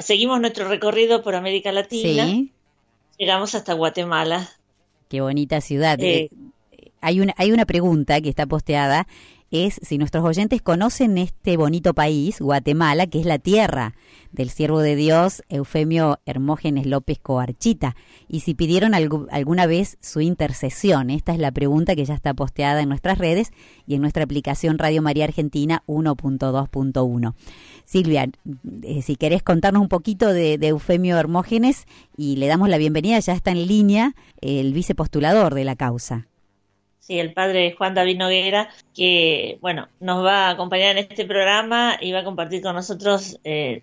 seguimos nuestro recorrido por América Latina. Llegamos hasta Guatemala. Qué bonita ciudad. Eh, hay, una, hay una pregunta que está posteada es si nuestros oyentes conocen este bonito país, Guatemala, que es la tierra del siervo de Dios Eufemio Hermógenes López Coarchita, y si pidieron alguna vez su intercesión. Esta es la pregunta que ya está posteada en nuestras redes y en nuestra aplicación Radio María Argentina 1.2.1. Silvia, eh, si querés contarnos un poquito de, de, Eufemio Hermógenes y le damos la bienvenida, ya está en línea el vicepostulador de la causa. Sí, el padre Juan David Noguera, que, bueno, nos va a acompañar en este programa y va a compartir con nosotros eh,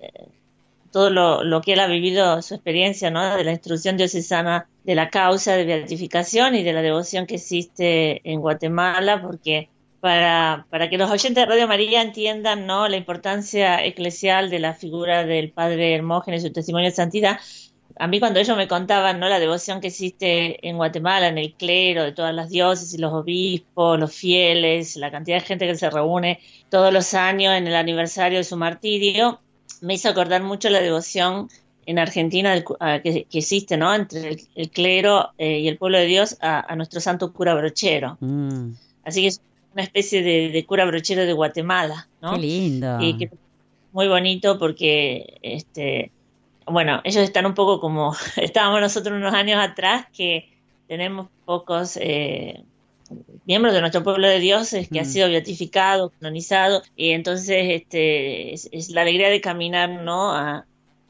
todo lo, que él ha vivido, su experiencia. De la instrucción diocesana de la causa de beatificación y de la devoción que existe en Guatemala, porque para, para que los oyentes de Radio María entiendan, ¿no? La importancia eclesial de la figura del padre Hermógenes y su testimonio de santidad, a mí cuando ellos me contaban no la devoción que existe en Guatemala, en el clero, de todas las diócesis, los obispos, los fieles, la cantidad de gente que se reúne todos los años en el aniversario de su martirio, me hizo acordar mucho la devoción en Argentina que, existe, ¿no? Entre el, clero eh, y el pueblo de Dios a, nuestro santo cura brochero. Mm. Así que es una especie de, cura brochero de Guatemala, ¿no? Qué lindo. Y que muy bonito porque este bueno, ellos están un poco como estábamos nosotros unos años atrás, que tenemos pocos eh, miembros de nuestro pueblo de dioses que ha mm. sido beatificado, canonizado, y entonces este, es, la alegría de caminar ¿no?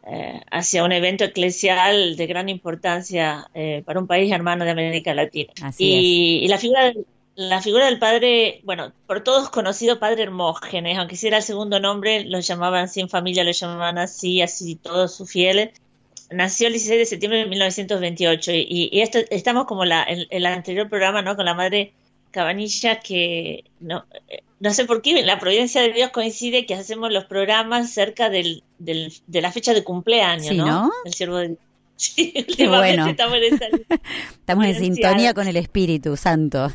Eh, hacia un evento eclesial de gran importancia eh, para un país hermano de América Latina. y, y, la figura del, la figura del padre, bueno, por todos conocido padre Hermógenes, aunque si era el segundo nombre, lo llamaban así en familia, lo llamaban así, así todos sus fieles. Nació el 16 de septiembre de 1928 y, y esto, estamos como la, en el anterior programa, ¿no? Con la madre Cabanilla, que no, no sé por qué, la providencia de Dios coincide que hacemos los programas cerca del, del de la fecha de cumpleaños, ¿no? ¿no? El siervo de Sí, bueno. estamos en, estamos en sintonía con el Espíritu Santo.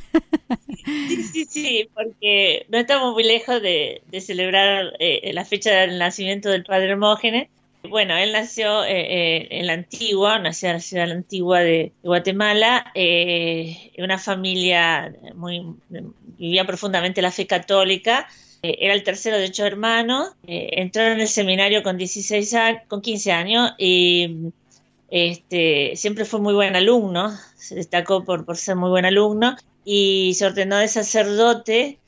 Sí, sí, sí, porque no estamos muy lejos de, celebrar eh, la fecha del nacimiento del padre Hermógenes. Bueno, él nació eh, eh, en la antigua, nació en la ciudad antigua de, Guatemala, en una familia muy vivía profundamente la fe católica. era el tercero de ocho hermanos. entró en el seminario con 16 años, con 15 años y este, siempre fue muy buen alumno, se destacó por, por ser muy buen alumno y se ordenó de sacerdote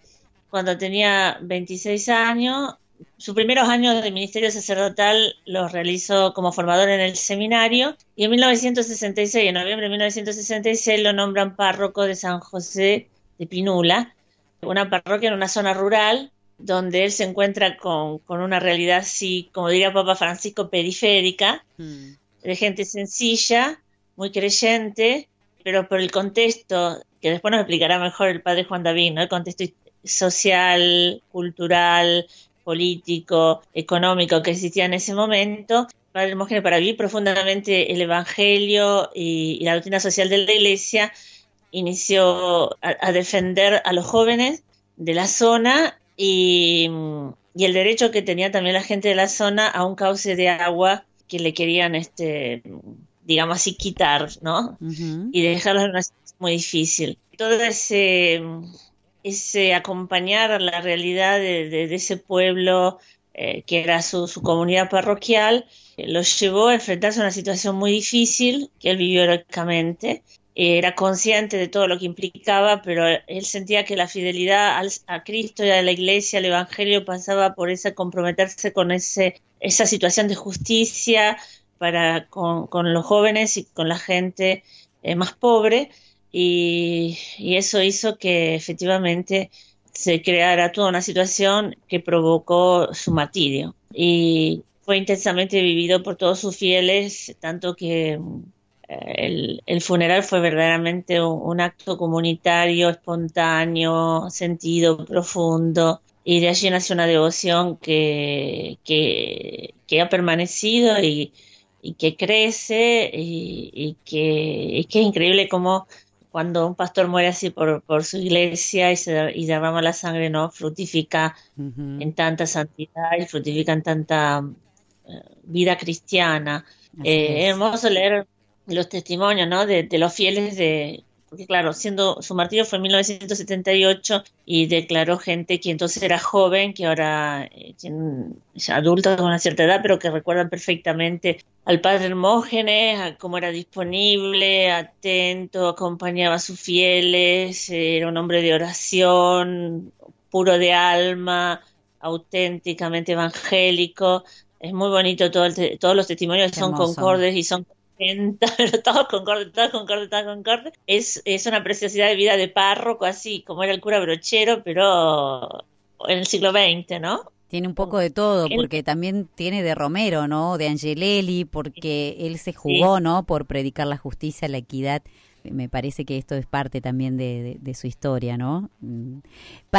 cuando tenía 26 años. Sus primeros años de ministerio sacerdotal los realizó como formador en el seminario y en 1966, en noviembre de 1966, lo nombran párroco de San José de Pinula, una parroquia en una zona rural donde él se encuentra con, con una realidad así, como diría Papa Francisco, periférica, mm de gente sencilla, muy creyente, pero por el contexto, que después nos explicará mejor el padre Juan David, ¿no? el contexto social, cultural, político, económico que existía en ese momento, Padre Hermógenes, para vivir profundamente el Evangelio y, la doctrina social de la Iglesia, inició a, defender a los jóvenes de la zona y, y, el derecho que tenía también la gente de la zona a un cauce de agua que le querían, este, digamos así, quitar, ¿no? Y dejarlo en una situación muy difícil. Todo ese, ese acompañar la realidad de, ese pueblo eh, que era su, comunidad parroquial, eh, lo llevó a enfrentarse a una situación muy difícil que él vivió heroicamente. Era consciente de todo lo que implicaba, pero él sentía que la fidelidad a Cristo y a la Iglesia, al Evangelio, pasaba por ese comprometerse con ese esa situación de justicia para con, los jóvenes y con la gente eh, más pobre y, eso hizo que efectivamente se creara toda una situación que provocó su martirio. Y fue intensamente vivido por todos sus fieles tanto que eh, el, funeral fue verdaderamente un, acto comunitario, espontáneo, sentido, profundo, y de allí nació una devoción que, que, ha permanecido y, que crece y, que, es increíble como cuando un pastor muere así por, por su iglesia y, se, y derrama la sangre, ¿no? Fructifica en tanta santidad y fructifica en tanta vida cristiana. Eh, hermoso leer los testimonios ¿no? de, los fieles de, porque claro, siendo su martirio fue en 1978 y declaró gente que entonces era joven, que ahora eh, ya adulta con una cierta edad, pero que recuerdan perfectamente al padre Hermógenes, a cómo era disponible, atento, acompañaba a sus fieles, era un hombre de oración, puro de alma, auténticamente evangélico. Es muy bonito todo todos los testimonios son concordes y son todos concordes, todos concordes, todos concordes. Es, es una preciosidad de vida de párroco, así como era el cura brochero, pero en el siglo XX, ¿no? Tiene un poco de todo, porque también tiene de Romero, ¿no? De Angelelli, porque él se jugó, ¿no? Por predicar la justicia, la equidad me parece que esto es parte también de, su historia, ¿no? Mm.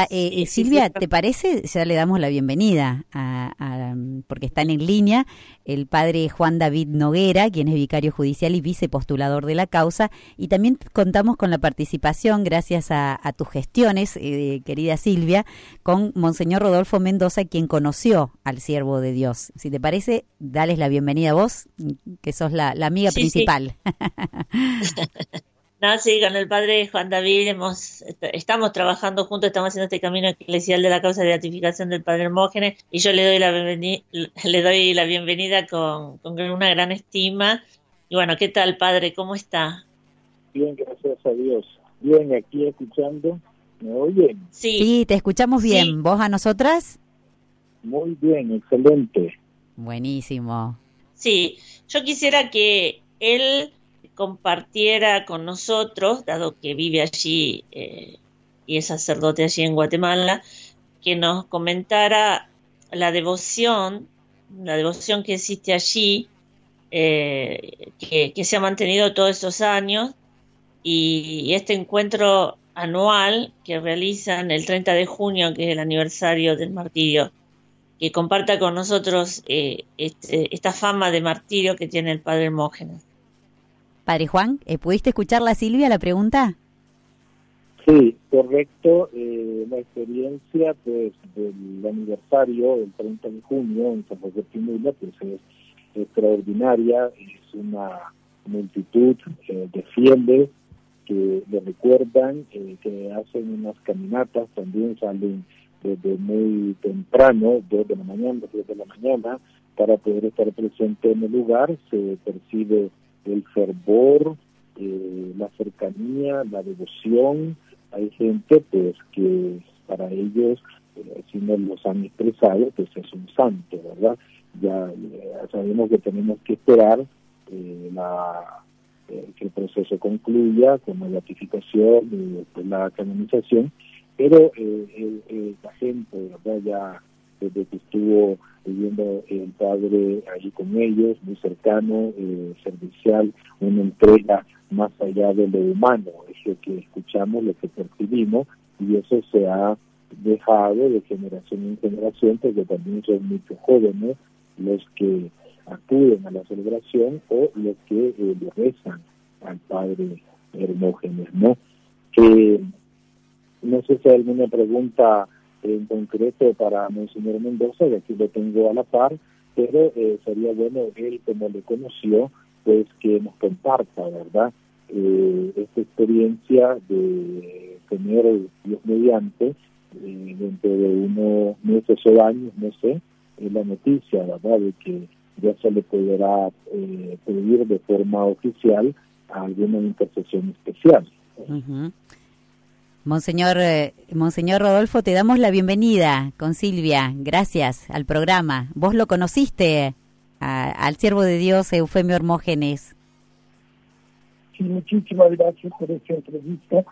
Eh, Silvia, ¿te parece? Ya le damos la bienvenida, a, porque están en línea el padre Juan David Noguera, quien es vicario judicial y vicepostulador de la causa, y también contamos con la participación, gracias a, tus gestiones, eh, querida Silvia, con Monseñor Rodolfo Mendoza, quien conoció al siervo de Dios. Si te parece, dales la bienvenida a vos, que sos la, amiga principal. sí, con el padre Juan David hemos, estamos trabajando juntos, estamos haciendo este camino eclesial de la causa de beatificación del padre Hermógenes y yo le doy la bienvenida, le doy la bienvenida con, con una gran estima. Y bueno, ¿qué tal, padre? ¿Cómo está? Bien, gracias a Dios. Bien, aquí escuchando. ¿Me oyen? Sí, sí te escuchamos bien. ¿Vos a nosotras? Muy bien, excelente. Buenísimo. Sí, yo quisiera que él compartiera con nosotros, dado que vive allí eh, y es sacerdote allí en Guatemala, que nos comentara la devoción, la devoción que existe allí, eh, que, se ha mantenido todos estos años, y, este encuentro anual que realizan el 30 de junio, que es el aniversario del martirio, que comparta con nosotros eh, este, esta fama de martirio que tiene el padre Hermógenes. Padre Juan, ¿eh, ¿pudiste escucharla Silvia la pregunta? Sí, correcto. Eh, la experiencia pues, del aniversario del 30 de junio en San José Pinula pues, es extraordinaria. Es una multitud eh, de fieles que le recuerdan, eh, que hacen unas caminatas, también salen desde muy temprano, dos de la mañana, tres de la mañana, para poder estar presente en el lugar. Se percibe el fervor, eh, la cercanía, la devoción. Hay gente pues que para ellos, eh, si no los han expresado, pues es un santo, ¿verdad? Ya eh, sabemos que tenemos que esperar la, que el proceso concluya con la ratificación y después la canonización, pero la gente, ¿verdad? Ya desde que estuvo viviendo el padre allí con ellos, muy cercano, eh, servicial, una entrega más allá de lo humano, es lo que escuchamos, lo que percibimos, y eso se ha dejado de generación en generación, porque también son muchos jóvenes los que acuden a la celebración o los que eh, le rezan al padre Hermógenes, ¿no? Eh, no sé si hay alguna pregunta en concreto para Monseñor Mendoza, de aquí lo tengo a la par, pero eh, sería bueno él, como le conoció, pues que nos comparta, ¿verdad? Eh, esta experiencia de tener Dios mediante eh, dentro de unos meses o años, no sé, la noticia, ¿verdad?, de que ya se le podrá pedir de forma oficial alguna intercesión especial. Monseñor, eh, Monseñor Rodolfo, te damos la bienvenida con Silvia. Gracias al programa. Vos lo conociste al siervo de Dios, Eufemio Hermógenes. Sí, muchísimas gracias por esta entrevista.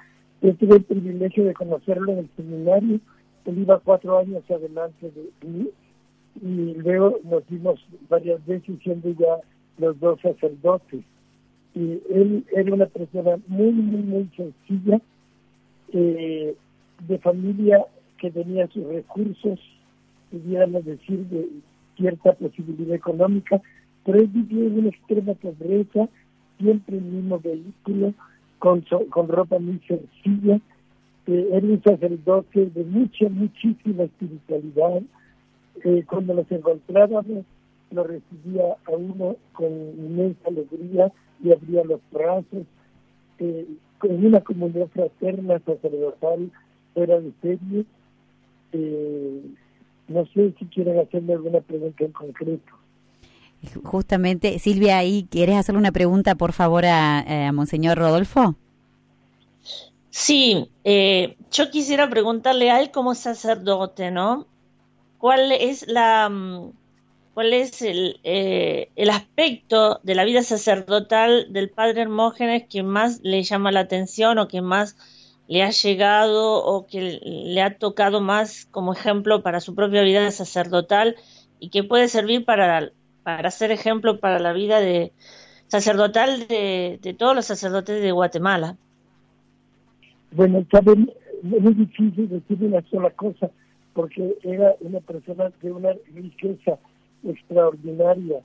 Yo tuve el privilegio de conocerlo en el seminario. Él iba cuatro años adelante de mí y luego nos vimos varias veces siendo ya los dos sacerdotes. Y él era una persona muy, muy, muy sencilla eh, de familia que tenía sus recursos, pudiéramos decir, de cierta posibilidad económica, pero él vivió en una extrema pobreza, siempre en el mismo vehículo, con, con ropa muy sencilla. Eh, era un sacerdote de mucha, muchísima espiritualidad. Eh, cuando nos encontrábamos, lo recibía a uno con inmensa alegría y abría los brazos, eh, con una comunidad fraterna, sacerdotal, fuera de serie. Eh, no sé si quieren hacerme alguna pregunta en concreto. Justamente, Silvia, ahí quieres hacerle una pregunta, por favor, a, Monseñor Rodolfo. Sí, eh, yo quisiera preguntarle a él como sacerdote, ¿no? ¿Cuál es la, mm, cuál es el, eh, el aspecto de la vida sacerdotal del padre Hermógenes que más le llama la atención o que más le ha llegado o que le ha tocado más como ejemplo para su propia vida sacerdotal y que puede servir para, para ser ejemplo para la vida de sacerdotal de, de todos los sacerdotes de Guatemala. Bueno, también es muy difícil decir una sola cosa, porque era una persona de una riqueza extraordinaria,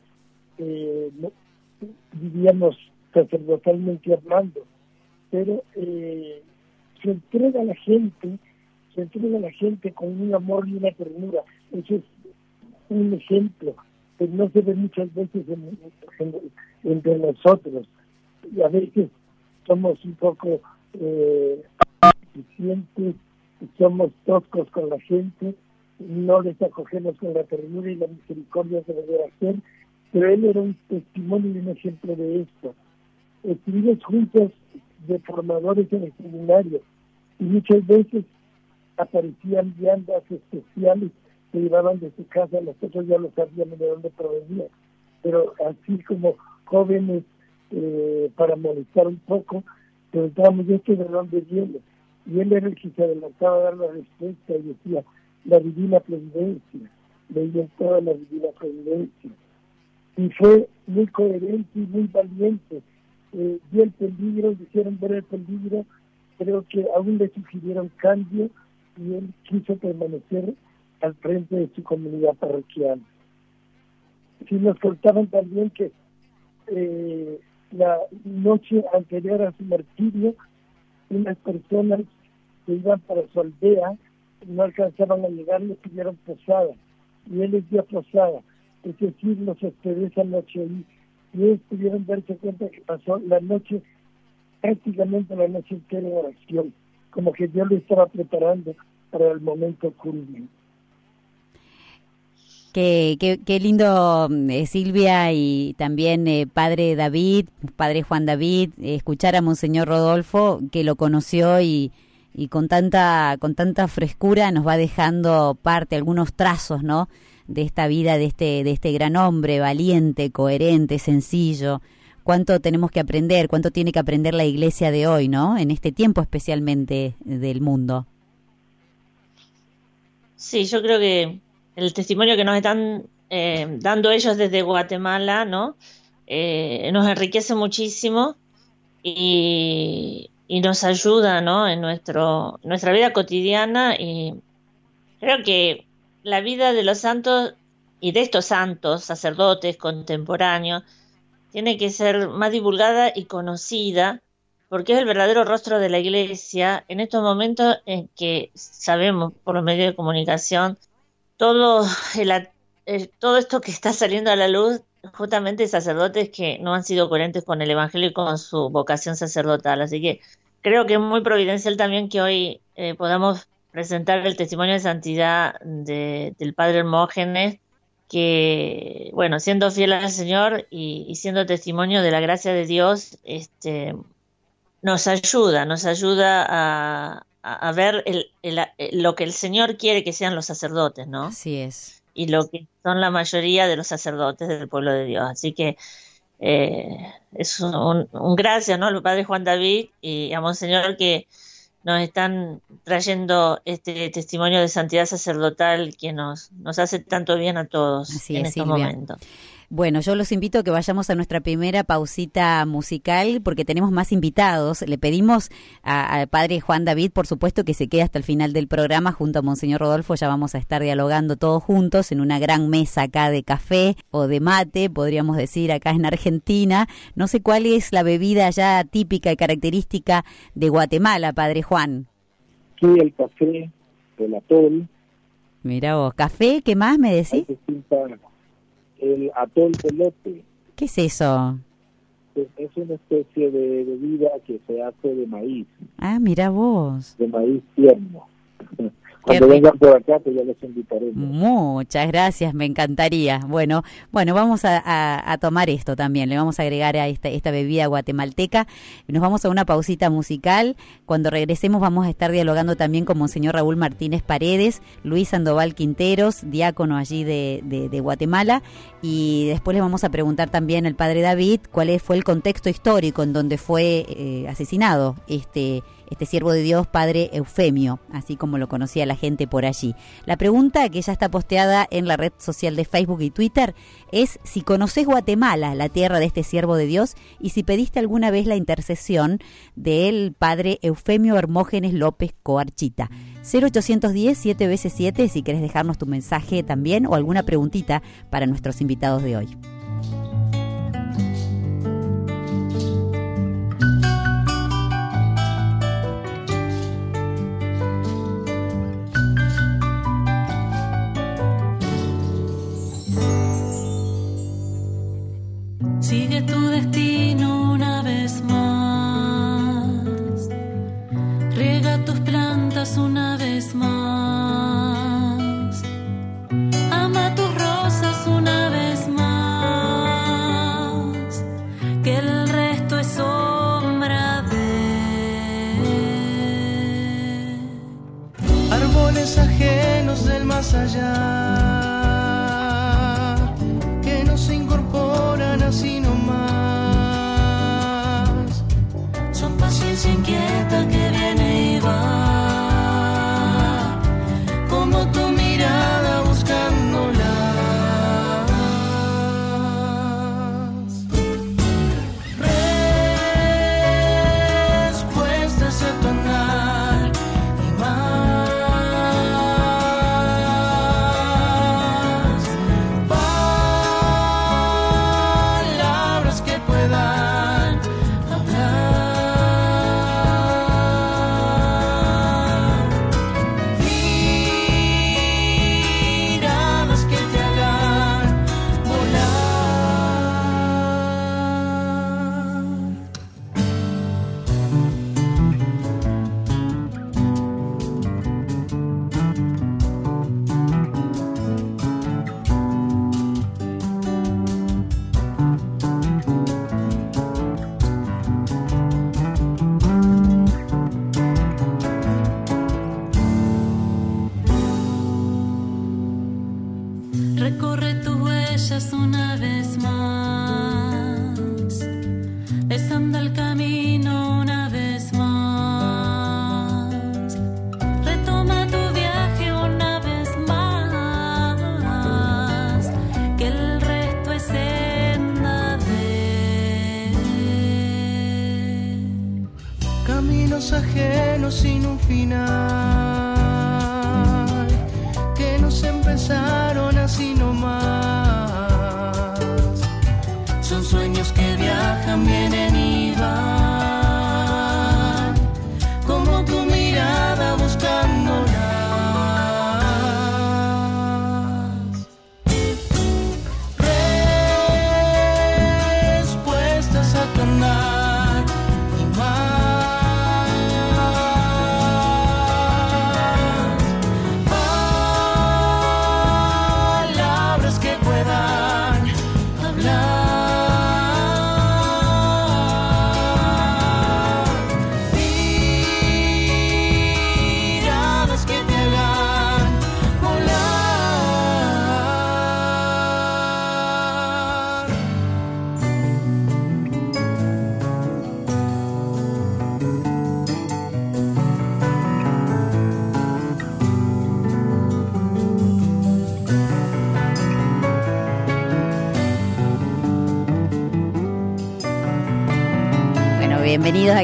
eh, diríamos sacerdotalmente hablando, pero eh, se entrega a la gente, se entrega a la gente con un amor y una ternura. Ese es un ejemplo que no se ve muchas veces entre nosotros. A veces somos un poco eh, somos toscos con la gente, no les acogemos con la ternura y la misericordia que debe hacer, pero él era un testimonio y un ejemplo de esto. Estuvimos juntos de formadores en el seminario, y muchas veces aparecían viandas especiales que llevaban de su casa, nosotros ya lo sabíamos de dónde provenía, pero así como jóvenes eh, para molestar un poco, preguntábamos esto de dónde viene, y él era el que se adelantaba a dar la respuesta y decía, la divina providencia, leía toda la divina providencia, y fue muy coherente y muy valiente, eh, el peligro, hicieron ver el peligro, creo que aún le sugirieron cambio y él quiso permanecer al frente de su comunidad parroquial. Si nos contaban también que eh, la noche anterior a su martirio, unas personas que iban para su aldea no alcanzaban a llegar, le pidieron posada, y él les dio posada, es decir, los hospedó esa noche ahí, y ellos pudieron darse cuenta que pasó la noche prácticamente la noche entera en oración, como que Dios lo estaba preparando para el momento culminante. Qué, qué, lindo, eh, Silvia, y también eh, Padre David, Padre Juan David, escuchar a Monseñor Rodolfo, que lo conoció y, y con tanta, con tanta frescura nos va dejando parte, algunos trazos, ¿no? De esta vida, de este, de este gran hombre, valiente, coherente, sencillo, cuánto tenemos que aprender, cuánto tiene que aprender la iglesia de hoy, ¿no? En este tiempo especialmente del mundo. Sí, yo creo que el testimonio que nos están eh, dando ellos desde Guatemala, ¿no? Eh, nos enriquece muchísimo y, nos ayuda, ¿no? En nuestro, nuestra vida cotidiana y creo que la vida de los santos y de estos santos, sacerdotes contemporáneos, tiene que ser más divulgada y conocida porque es el verdadero rostro de la iglesia en estos momentos en que sabemos por los medios de comunicación todo, el, todo esto que está saliendo a la luz justamente sacerdotes que no han sido coherentes con el Evangelio y con su vocación sacerdotal. Así que creo que es muy providencial también que hoy eh, podamos presentar el testimonio de santidad del Padre Hermógenes que, bueno, siendo fiel al Señor y, siendo testimonio de la gracia de Dios, este, nos ayuda, nos ayuda a, a ver el, lo que el Señor quiere que sean los sacerdotes, ¿no? Así es. Y lo que son la mayoría de los sacerdotes del pueblo de Dios. Así que eh, es un, un, gracias, ¿no? Al Padre Juan David y a Monseñor que nos están trayendo este testimonio de santidad sacerdotal que nos, nos hace tanto bien a todos en estos momentos. Bueno, yo los invito a que vayamos a nuestra primera pausita musical porque tenemos más invitados. Le pedimos al padre Juan David, por supuesto, que se quede hasta el final del programa junto a Monseñor Rodolfo. Ya vamos a estar dialogando todos juntos en una gran mesa acá de café o de mate, podríamos decir, acá en Argentina. No sé cuál es la bebida ya típica y característica de Guatemala, padre Juan. Sí, el café, el atol. Mira vos, ¿café? ¿Qué más me decís? El atol de lote. ¿Qué es eso? Es, una especie de bebida que se hace de maíz. Ah, mira vos. De maíz tierno. Cuando vengan por acá, pues ya les invitaremos. Muchas gracias, me encantaría. Bueno, bueno, vamos a, tomar esto también. Le vamos a agregar a esta, esta bebida guatemalteca. Nos vamos a una pausita musical. Cuando regresemos vamos a estar dialogando también con Monseñor Raúl Martínez Paredes, Luis Sandoval Quinteros, diácono allí de, de, Guatemala. Y después le vamos a preguntar también al padre David cuál fue el contexto histórico en donde fue eh, asesinado este este siervo de Dios, padre Eufemio, así como lo conocía la gente por allí. La pregunta que ya está posteada en la red social de Facebook y Twitter es si conoces Guatemala, la tierra de este siervo de Dios, y si pediste alguna vez la intercesión del padre Eufemio Hermógenes López Coarchita. 0810 7 veces 7 si quieres dejarnos tu mensaje también o alguna preguntita para nuestros invitados de hoy. Sigue tu destino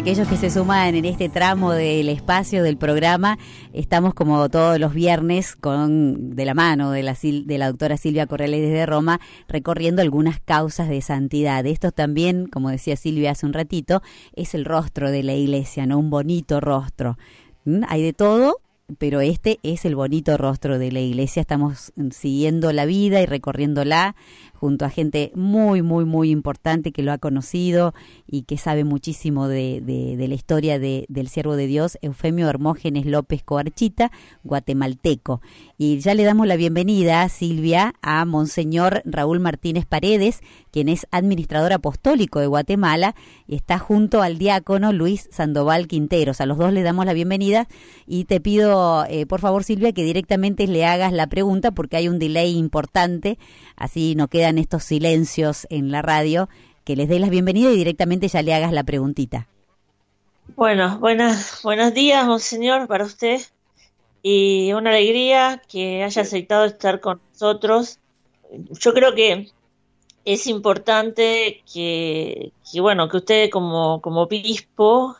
aquellos que se suman en este tramo del espacio del programa. Estamos como todos los viernes con de la mano de la, de la doctora Silvia Corrales desde Roma recorriendo algunas causas de santidad. Esto también, como decía Silvia hace un ratito, es el rostro de la iglesia, ¿no? Un bonito rostro. ¿Mm? Hay de todo, pero este es el bonito rostro de la iglesia. Estamos siguiendo la vida y recorriéndola junto a gente muy, muy, muy importante que lo ha conocido y que sabe muchísimo de, de, la historia de, del siervo de Dios, Eufemio Hermógenes López Coarchita, guatemalteco. Y ya le damos la bienvenida, Silvia, a Monseñor Raúl Martínez Paredes, quien es administrador apostólico de Guatemala y está junto al diácono Luis Sandoval Quinteros. A los dos le damos la bienvenida y te pido, eh, por favor, Silvia, que directamente le hagas la pregunta porque hay un delay importante, así no estos silencios en la radio, que les dé la bienvenida y directamente ya le hagas la preguntita. Bueno, buenas, buenos días, monseñor, para usted. Y una alegría que haya aceptado estar con nosotros. Yo creo que es importante que, bueno, que usted como, como obispo,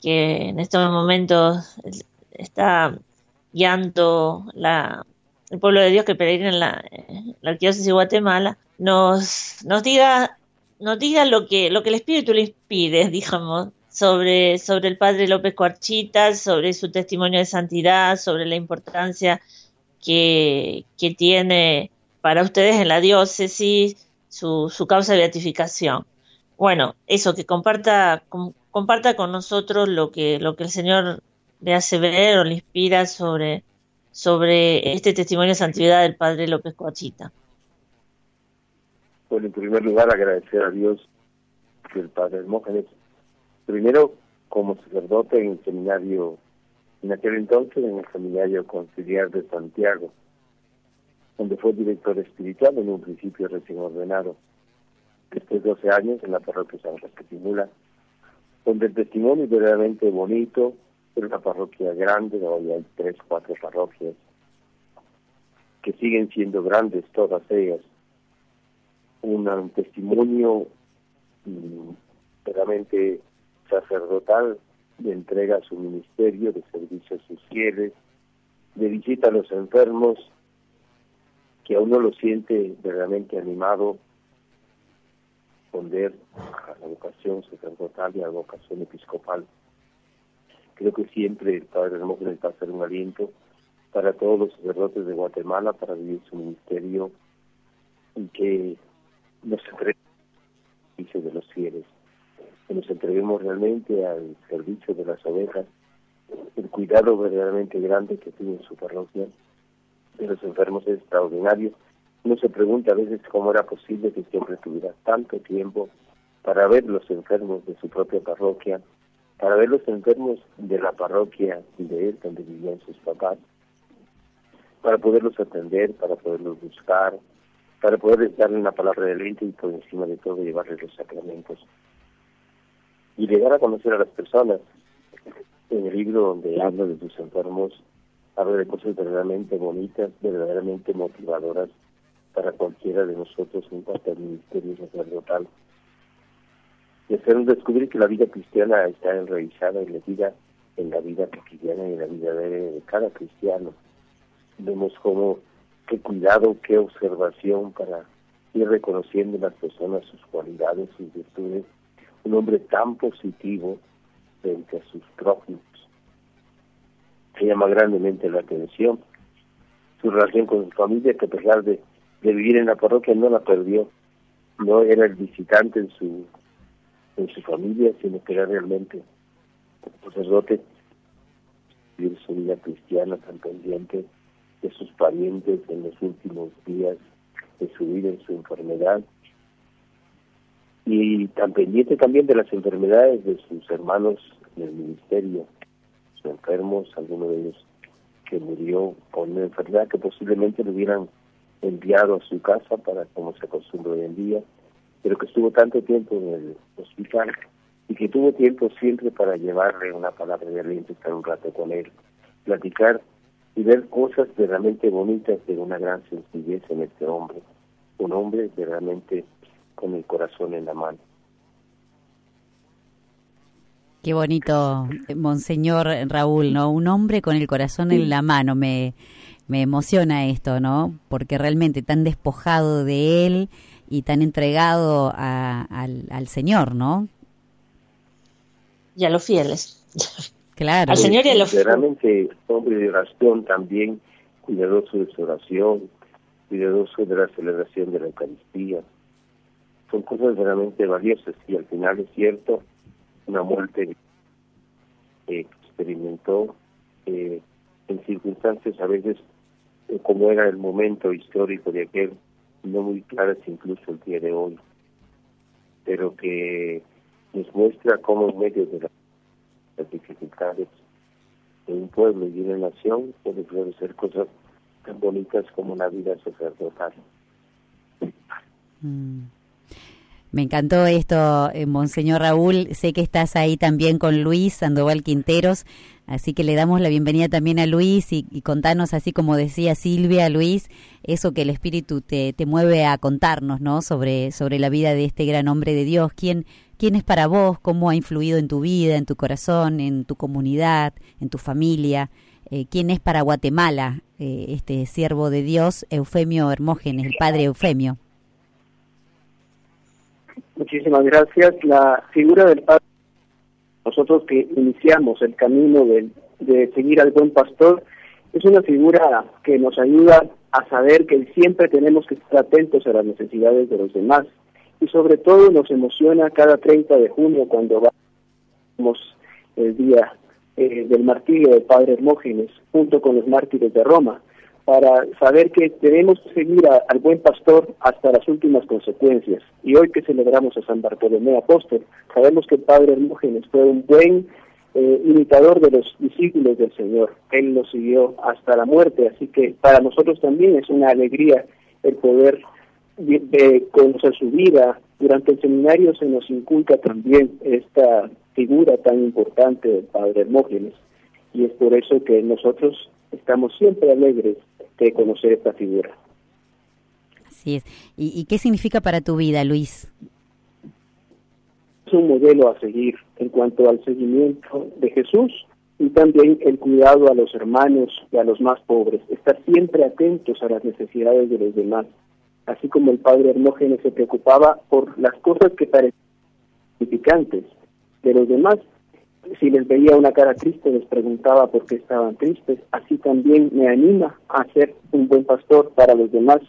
que en estos momentos está guiando la, el pueblo de Dios que peregrina en la, la arquidiócesis de Guatemala, nos, nos diga, nos diga lo que, lo que el Espíritu le inspire, digamos, sobre, sobre el padre López Cuarchita, sobre su testimonio de santidad, sobre la importancia que, que tiene para ustedes en la diócesis, su, su causa de beatificación. Bueno, eso, que comparta, comparta con nosotros lo que, lo que el Señor le hace ver o le inspira sobre, sobre este testimonio de santidad del Padre López Coachita. Bueno, en primer lugar, agradecer a Dios que el Padre Hermógenes, primero como sacerdote en el seminario, en aquel entonces en el seminario conciliar de Santiago, donde fue director espiritual en un principio recién ordenado. Después de 12 años en la parroquia San Rafael donde el testimonio es verdaderamente bonito, es una parroquia grande, hoy hay tres, cuatro parroquias que siguen siendo grandes todas ellas. Un, testimonio mm, verdaderamente sacerdotal de entrega a su ministerio, de servicio a sus fieles, de visita a los enfermos, que a uno lo siente verdaderamente animado responder a la vocación sacerdotal y a la vocación episcopal. Creo que siempre el Padre Hermógenes va a ser un aliento para todos los sacerdotes de Guatemala para vivir su ministerio y que nos entreguemos de los fieles, que nos entreguemos realmente al servicio de las ovejas, el cuidado verdaderamente grande que tiene su parroquia de los enfermos es extraordinario. Uno se pregunta a veces cómo era posible que siempre tuviera tanto tiempo para ver los enfermos de su propia parroquia, para ver los enfermos de la parroquia de él, donde vivían sus papás, para poderlos atender, para poderlos buscar, para poder darle una palabra de aliento y por encima de todo llevarles los sacramentos. Y llegar a conocer a las personas. En el libro donde habla de sus enfermos, habla de cosas verdaderamente bonitas, verdaderamente motivadoras para cualquiera de nosotros en cuanto al ministerio sacerdotal. Y hacernos descubrir que la vida cristiana está enraizada y metida en la vida cotidiana y en la vida de, cada cristiano. Vemos cómo, qué cuidado, qué observación para ir reconociendo en las personas sus cualidades, sus virtudes. Un hombre tan positivo frente a sus prójimos que llama grandemente la atención. Su relación con su familia, que a pesar de, vivir en la parroquia, no la perdió. No era el visitante en su en su familia, sino que era realmente un sacerdote vivir su vida cristiana tan pendiente de sus parientes en los últimos días de su vida, en su enfermedad, y tan pendiente también de las enfermedades de sus hermanos en el ministerio, enfermos, alguno de ellos que murió con una enfermedad que posiblemente lo hubieran enviado a su casa para como se acostumbra hoy en día, pero que estuvo tanto tiempo en el hospital y que tuvo tiempo siempre para llevarle una palabra de aliento, estar un rato con él, platicar y ver cosas verdaderamente bonitas de una gran sencillez en este hombre, un hombre verdaderamente con el corazón en la mano. Qué bonito, Monseñor Raúl, ¿no? Un hombre con el corazón en la mano, me, me emociona esto, ¿no? Porque realmente tan despojado de él y tan entregado al, al Señor, ¿no? Y a los fieles. Claro. Al Señor y a los fieles. Realmente, hombre de oración también, cuidadoso de su oración, cuidadoso de la celebración de la Eucaristía. Son cosas realmente valiosas y al final es cierto, una muerte que experimentó eh, en circunstancias a veces eh, como era el momento histórico de aquel, no muy claras incluso el día de hoy, pero que nos muestra cómo en medio de las dificultades de un pueblo y de una nación puede florecer cosas tan bonitas como la vida sacerdotal. Me encantó esto, eh, Monseñor Raúl. Sé que estás ahí también con Luis Sandoval Quinteros, así que le damos la bienvenida también a Luis y, y contanos, así como decía Silvia, Luis, eso que el Espíritu te, te mueve a contarnos, ¿no? Sobre, sobre la vida de este gran hombre de Dios. ¿Quién, ¿Quién es para vos? ¿Cómo ha influido en tu vida, en tu corazón, en tu comunidad, en tu familia? Eh, ¿Quién es para Guatemala eh, este siervo de Dios, Eufemio Hermógenes, el padre Eufemio? Muchísimas gracias. La figura del Padre, nosotros que iniciamos el camino de, de seguir al buen pastor, es una figura que nos ayuda a saber que siempre tenemos que estar atentos a las necesidades de los demás y sobre todo nos emociona cada 30 de junio cuando vamos el día eh, del martirio del Padre Hermógenes junto con los mártires de Roma para saber que tenemos que seguir al buen pastor hasta las últimas consecuencias. Y hoy que celebramos a San Bartolomé Apóstol, sabemos que el Padre Hermógenes fue un buen eh, imitador de los discípulos del Señor. Él los siguió hasta la muerte, así que para nosotros también es una alegría el poder de, de conocer su vida. Durante el seminario se nos inculca también esta figura tan importante del Padre Hermógenes y es por eso que nosotros estamos siempre alegres de conocer esta figura. Así es. ¿Y, y qué significa para tu vida, Luis? Es un modelo a seguir en cuanto al seguimiento de Jesús y también el cuidado a los hermanos y a los más pobres, estar siempre atentos a las necesidades de los demás, así como el padre Hermógenes se preocupaba por las cosas que parecían significantes de los demás. Si les veía una cara triste, les preguntaba por qué estaban tristes. Así también me anima a ser un buen pastor para los demás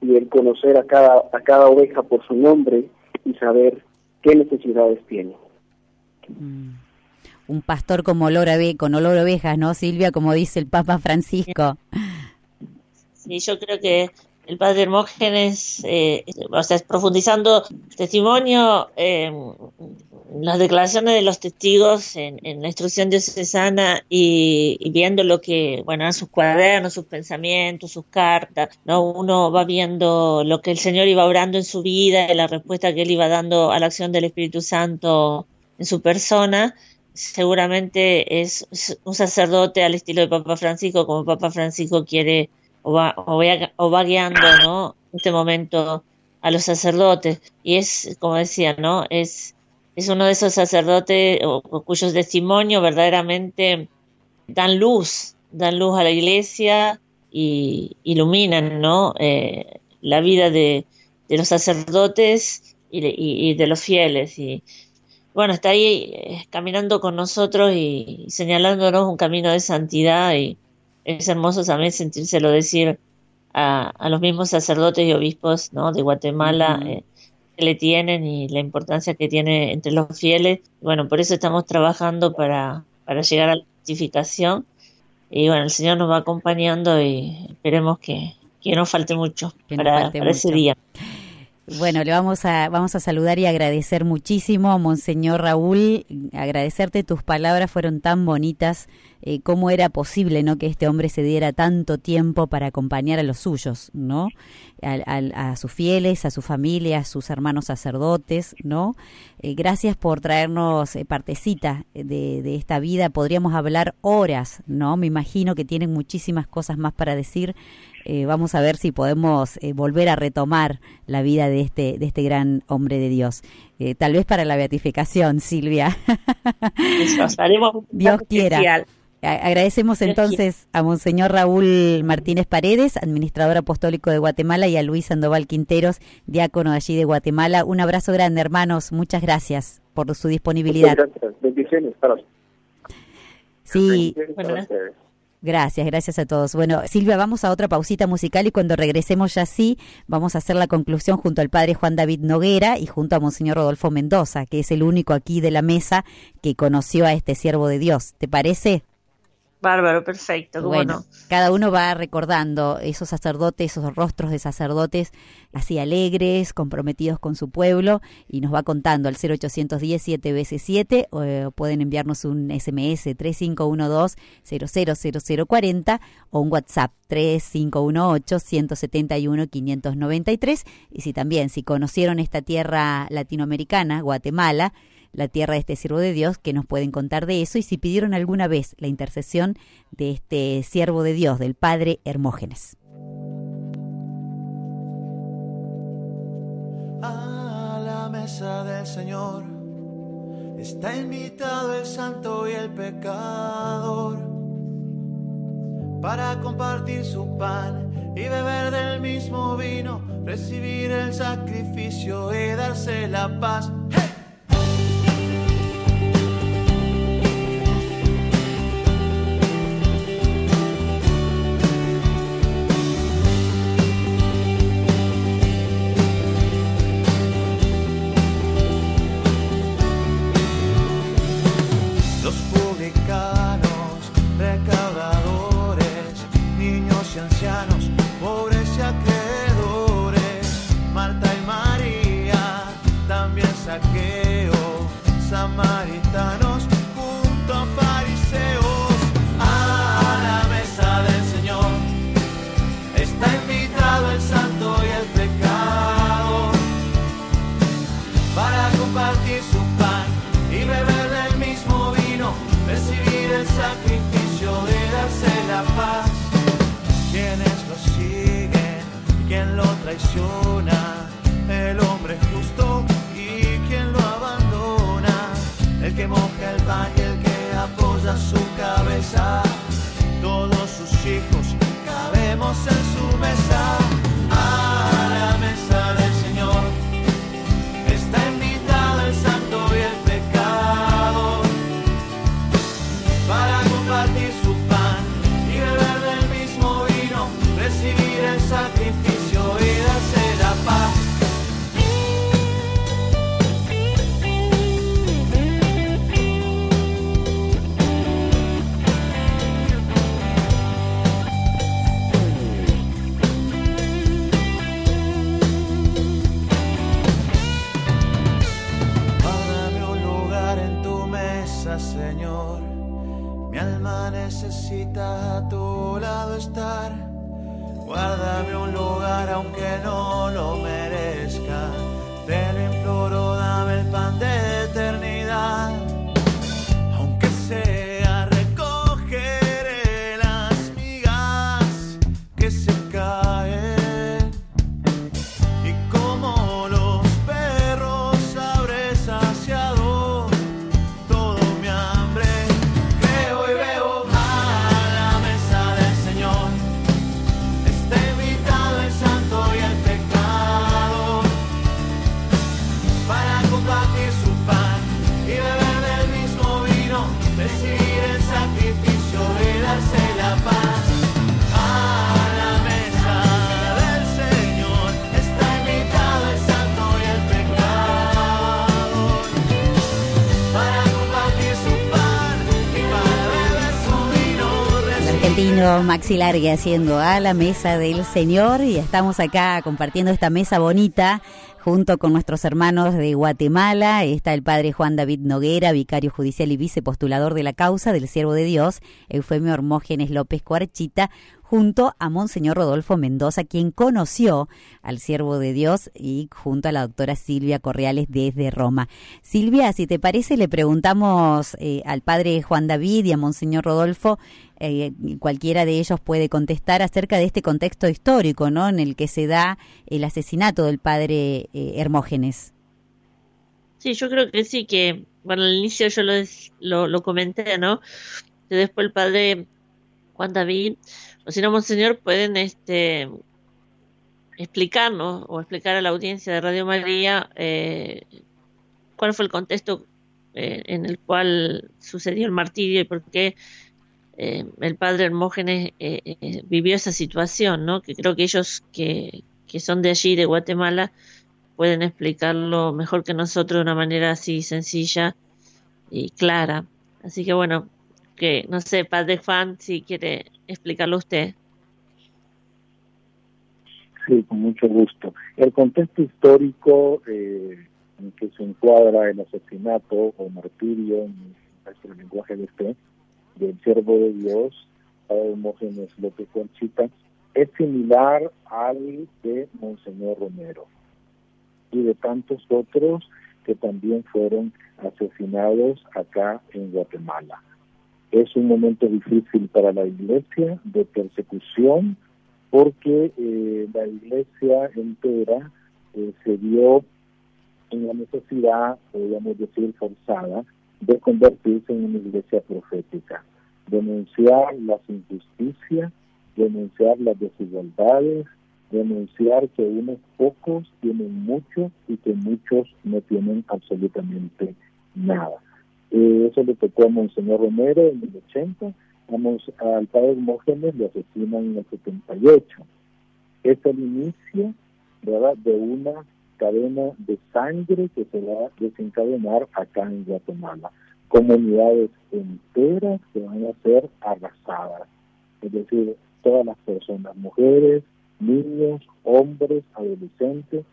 y el conocer a cada, a cada oveja por su nombre y saber qué necesidades tiene. Mm. Un pastor como olor a con olor a ovejas, ¿no, Silvia? Como dice el Papa Francisco. Sí, yo creo que el padre Hermógenes, eh, o sea, profundizando testimonio, eh, las declaraciones de los testigos en, la instrucción diocesana y, viendo lo que, bueno, sus cuadernos, sus pensamientos, sus cartas, ¿no? Uno va viendo lo que el Señor iba obrando en su vida y la respuesta que él iba dando a la acción del Espíritu Santo en su persona. Seguramente es un sacerdote al estilo de Papa Francisco, como Papa Francisco quiere o va, o va guiando, ¿no? En este momento a los sacerdotes. Y es, como decía, ¿no? Es, es uno de esos sacerdotes o, o cuyos testimonios verdaderamente dan luz, dan luz a la iglesia y iluminan, ¿no? Eh, la vida de, de los sacerdotes y de, y- y de los fieles. Y bueno, está ahí eh, caminando con nosotros y, señalándonos un camino de santidad y es hermoso también sentírselo decir a, a los mismos sacerdotes y obispos ¿no? de Guatemala eh, que le tienen y la importancia que tiene entre los fieles. Bueno, por eso estamos trabajando para, para llegar a la santificación. Y bueno, el Señor nos va acompañando y esperemos que, que no falte mucho Que no para, falte para ese mucho. día. Bueno, le vamos a, vamos a saludar y agradecer muchísimo, Monseñor Raúl, agradecerte tus palabras, fueron tan bonitas, eh, cómo era posible, ¿no?, que este hombre se diera tanto tiempo para acompañar a los suyos, ¿no?, a, sus fieles, a su familia, a sus hermanos sacerdotes, ¿no? Eh, gracias por traernos eh, partecita de, de esta vida, podríamos hablar horas, ¿no? Me imagino que tienen muchísimas cosas más para decir, eh, vamos a ver si podemos eh, volver a retomar la vida de este, de este gran hombre de Dios. Eh, tal vez para la beatificación, Silvia. Nos haremos un Dios quiera. especial. Agradecemos entonces a Monseñor Raúl Martínez Paredes, administrador apostólico de Guatemala, y a Luis Sandoval Quinteros, diácono de allí de Guatemala. Un abrazo grande, hermanos. Muchas gracias por su disponibilidad. Muchas gracias. Bendiciones para Sí, bendiciones para. Gracias, gracias a todos. Bueno, Silvia, vamos a otra pausita musical y cuando regresemos ya sí, vamos a hacer la conclusión junto al padre Juan David Noguera y junto a Monseñor Rodolfo Mendoza, que es el único aquí de la mesa que conoció a este siervo de Dios. ¿Te parece? Bárbaro, perfecto. Bueno, cada uno va recordando esos sacerdotes, esos rostros de sacerdotes así alegres, comprometidos con su pueblo y nos va contando al 0810 7 veces 7 o pueden enviarnos un SMS 3512 000040 o un WhatsApp 3518 171 593 y si también si conocieron esta tierra latinoamericana, Guatemala, la tierra de este siervo de Dios, que nos pueden contar de eso y si pidieron alguna vez la intercesión de este siervo de Dios, del Padre Hermógenes. A la mesa del Señor está invitado el santo y el pecador para compartir su pan y beber del mismo vino, recibir el sacrificio y darse la paz. el Maxi Largue haciendo a la mesa del Señor y estamos acá compartiendo esta mesa bonita junto con nuestros hermanos de Guatemala. Está el padre Juan David Noguera, vicario judicial y vicepostulador de la causa del siervo de Dios, Eufemio Hermógenes López Cuarchita, junto a Monseñor Rodolfo Mendoza, quien conoció al siervo de Dios, y junto a la doctora Silvia Correales desde Roma. Silvia, si te parece, le preguntamos eh, al padre Juan David y a Monseñor Rodolfo, eh, cualquiera de ellos puede contestar acerca de este contexto histórico, ¿no? En el que se da el asesinato del padre eh, Hermógenes. Sí, yo creo que sí, que, bueno, al inicio yo lo, lo, comenté, ¿no? Que después el padre Juan David o si no, Monseñor, pueden este, explicarnos o explicar a la audiencia de Radio María eh, cuál fue el contexto eh, en el cual sucedió el martirio y por qué eh, el padre Hermógenes eh, eh, vivió esa situación, ¿no? Que creo que ellos que, que son de allí, de Guatemala, pueden explicarlo mejor que nosotros de una manera así sencilla y clara. Así que bueno, que no sé, padre Juan, si quiere explicarlo usted. Sí, con mucho gusto. El contexto histórico eh, en que se encuadra el asesinato o martirio, en nuestro lenguaje de este, del siervo de Dios, Padre Hermógenes López Conchita, es similar al de Monseñor Romero y de tantos otros que también fueron asesinados acá en Guatemala. Es un momento difícil para la iglesia de persecución porque eh, la iglesia entera eh, se vio en la necesidad, podríamos decir forzada, de convertirse en una iglesia profética, denunciar las injusticias, denunciar las desigualdades, denunciar que unos pocos tienen mucho y que muchos no tienen absolutamente nada. Eh, eso le tocó a Monseñor Romero en el 80, Vamos, al padre Hermógenes lo asesinan en el 78. Es el inicio ¿verdad? de una cadena de sangre que se va a desencadenar acá en Guatemala. Comunidades enteras que van a ser arrasadas. Es decir, todas las personas, mujeres, niños, hombres, adolescentes.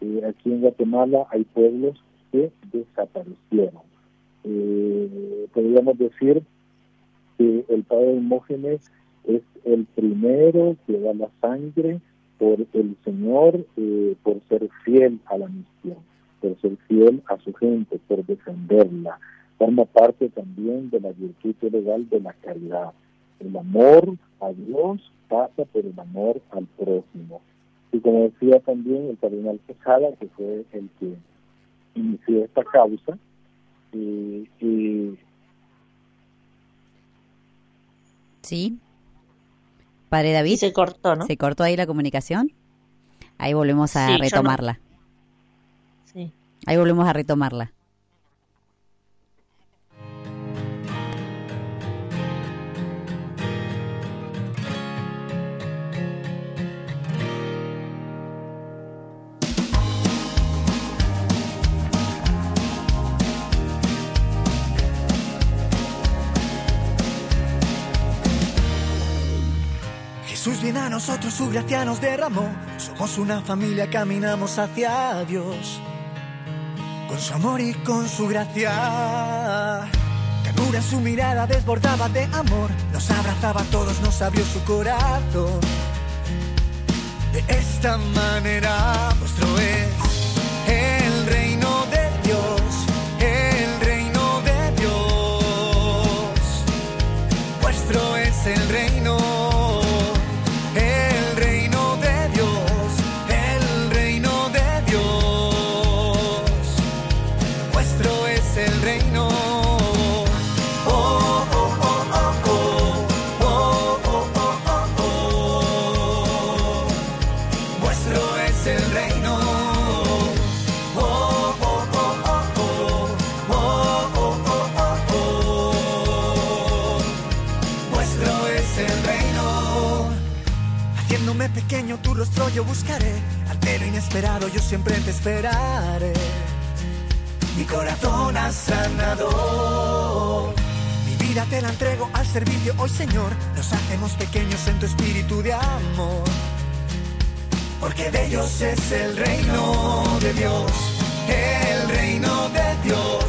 Eh, aquí en Guatemala hay pueblos que desaparecieron. Eh, podríamos decir que el padre Hermógenes es el primero que da la sangre por el Señor, eh, por ser fiel a la misión, por ser fiel a su gente, por defenderla. Forma parte también de la virtud legal de la caridad. El amor a Dios pasa por el amor al prójimo. Y como decía también el cardenal Quesada, que fue el que inició esta causa, eh, y Sí. Padre David. Y se cortó, ¿no? ¿Se cortó ahí la comunicación? Ahí volvemos a Sí, yo no- retomarla. Sí. Ahí volvemos a retomarla. A nosotros, su gracia nos derramó. Somos una familia, caminamos hacia Dios. Con su amor y con su gracia. Ternura su mirada desbordaba de amor. Nos abrazaba a todos, nos abrió su corazón. De esta manera, nuestro es rostro yo buscaré. Altero inesperado yo siempre te esperaré. Mi corazón has sanado. Mi vida te la entrego al servicio hoy, Señor. Nos hacemos pequeños en tu espíritu de amor. Porque de ellos es el reino de Dios. El reino de Dios.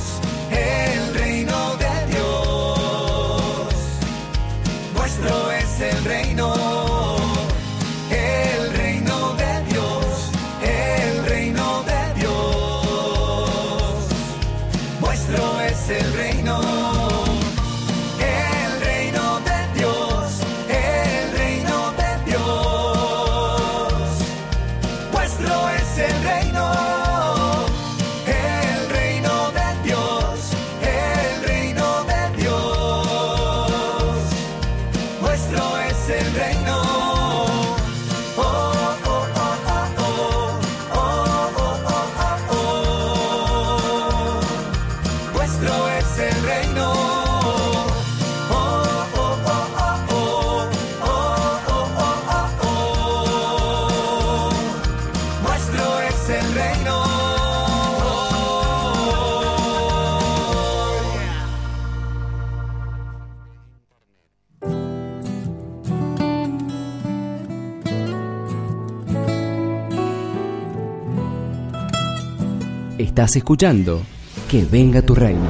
Estás escuchando Que venga tu reino.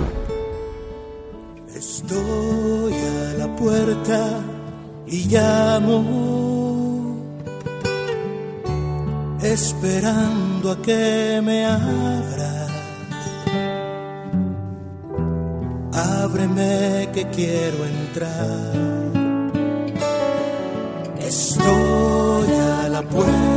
Estoy a la puerta y llamo, esperando a que me abras. Ábreme que quiero entrar. Estoy a la puerta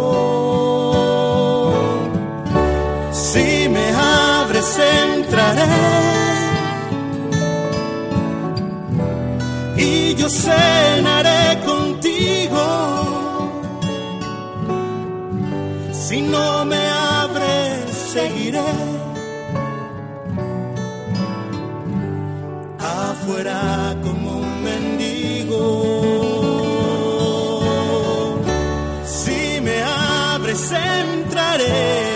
Yo cenaré contigo. Si no me abres, seguiré. Afuera como un mendigo. Si me abres, entraré.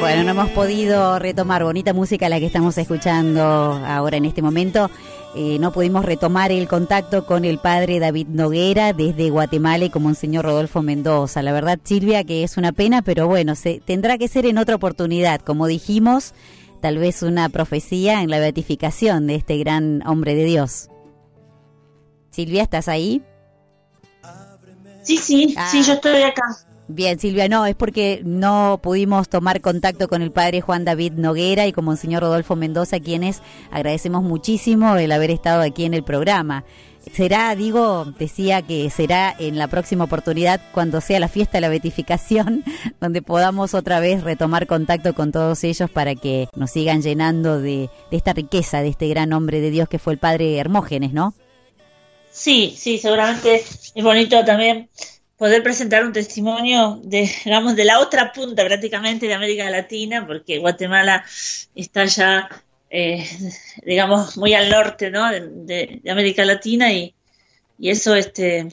Bueno, no hemos podido retomar bonita música la que estamos escuchando ahora en este momento. Eh, no pudimos retomar el contacto con el padre David Noguera desde Guatemala y como señor Rodolfo Mendoza. La verdad, Silvia, que es una pena, pero bueno, se, tendrá que ser en otra oportunidad. Como dijimos, tal vez una profecía en la beatificación de este gran hombre de Dios. Silvia, ¿estás ahí? Sí, sí, Ah. sí, yo estoy acá. Bien, Silvia, no, es porque no pudimos tomar contacto con el padre Juan David Noguera y con Monseñor Rodolfo Mendoza, quienes agradecemos muchísimo el haber estado aquí en el programa. Será, digo, decía que será en la próxima oportunidad cuando sea la fiesta de la beatificación, donde podamos otra vez retomar contacto con todos ellos para que nos sigan llenando de, de esta riqueza, de este gran hombre de Dios que fue el padre Hermógenes, ¿no? Sí, sí, seguramente es bonito también poder presentar un testimonio de, digamos, de la otra punta prácticamente de América Latina, porque Guatemala está ya, eh, digamos, muy al norte, ¿no? de, América Latina y, y eso, este,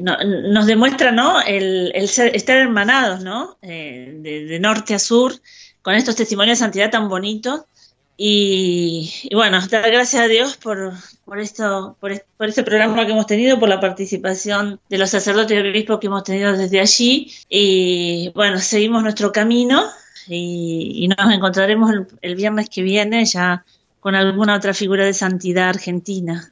no- nos demuestra, ¿no? El, ser, estar hermanados, ¿no? Eh, de norte a sur, con estos testimonios de santidad tan bonitos. Y, y bueno, dar gracias a Dios por, por esto, por, por este programa que hemos tenido, por la participación de los sacerdotes y obispos que hemos tenido desde allí. Y bueno, seguimos nuestro camino y, y nos encontraremos el, el viernes que viene ya con alguna otra figura de santidad argentina.